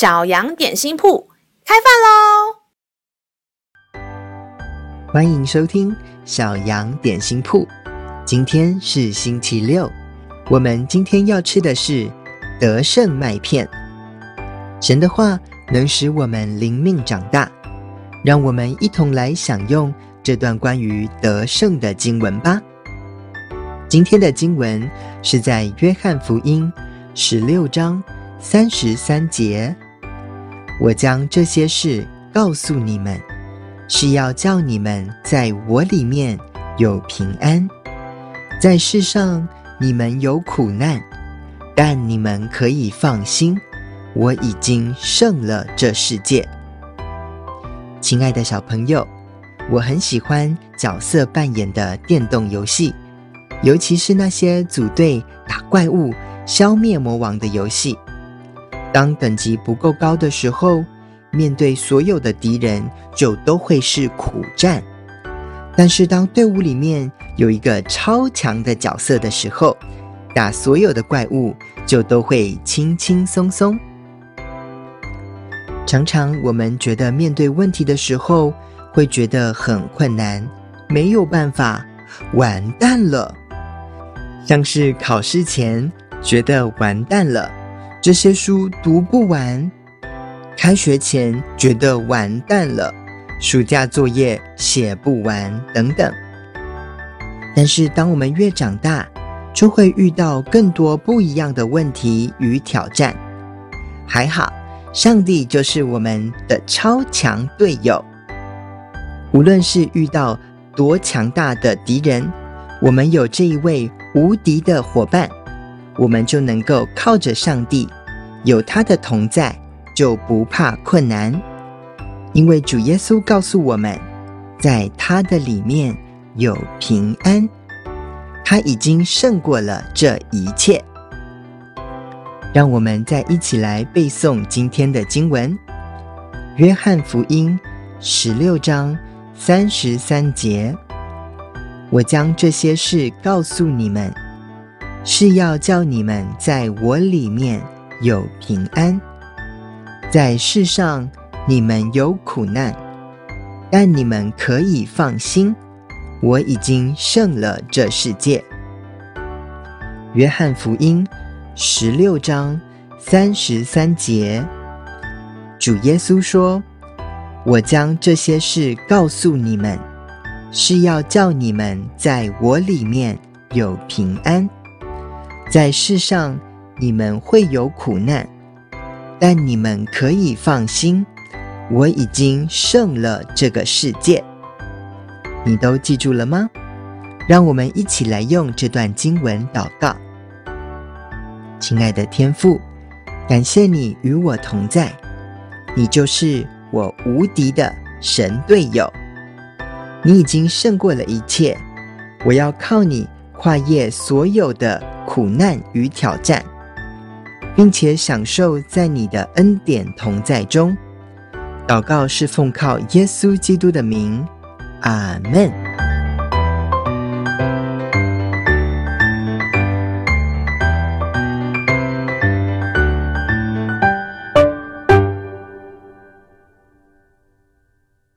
小羊点心铺开饭喽！欢迎收听小羊点心铺。今天是星期六，我们今天要吃的是德胜麦片。神的话能使我们灵命长大，让我们一同来享用这段关于德胜的经文吧。今天的经文是在约翰福音十六章。三十三节，我将这些事告诉你们，是要叫你们在我里面有平安。在世上你们有苦难，但你们可以放心，我已经胜了这世界。亲爱的小朋友，我很喜欢角色扮演的电动游戏，尤其是那些组队打怪物、消灭魔王的游戏。当等级不够高的时候，面对所有的敌人就都会是苦战。但是当队伍里面有一个超强的角色的时候，打所有的怪物就都会轻轻松松。常常我们觉得面对问题的时候会觉得很困难，没有办法，完蛋了。像是考试前觉得完蛋了。这些书读不完，开学前觉得完蛋了，暑假作业写不完等等。但是，当我们越长大，就会遇到更多不一样的问题与挑战。还好，上帝就是我们的超强队友。无论是遇到多强大的敌人，我们有这一位无敌的伙伴。我们就能够靠着上帝，有他的同在，就不怕困难，因为主耶稣告诉我们，在他的里面有平安，他已经胜过了这一切。让我们再一起来背诵今天的经文，《约翰福音》十六章三十三节：“我将这些事告诉你们。”是要叫你们在我里面有平安，在世上你们有苦难，但你们可以放心，我已经胜了这世界。约翰福音十六章三十三节，主耶稣说：“我将这些事告诉你们，是要叫你们在我里面有平安。”在世上，你们会有苦难，但你们可以放心，我已经胜了这个世界。你都记住了吗？让我们一起来用这段经文祷告。亲爱的天父，感谢你与我同在，你就是我无敌的神队友。你已经胜过了一切，我要靠你跨越所有的。苦难与挑战，并且享受在你的恩典同在中。祷告是奉靠耶稣基督的名，阿门。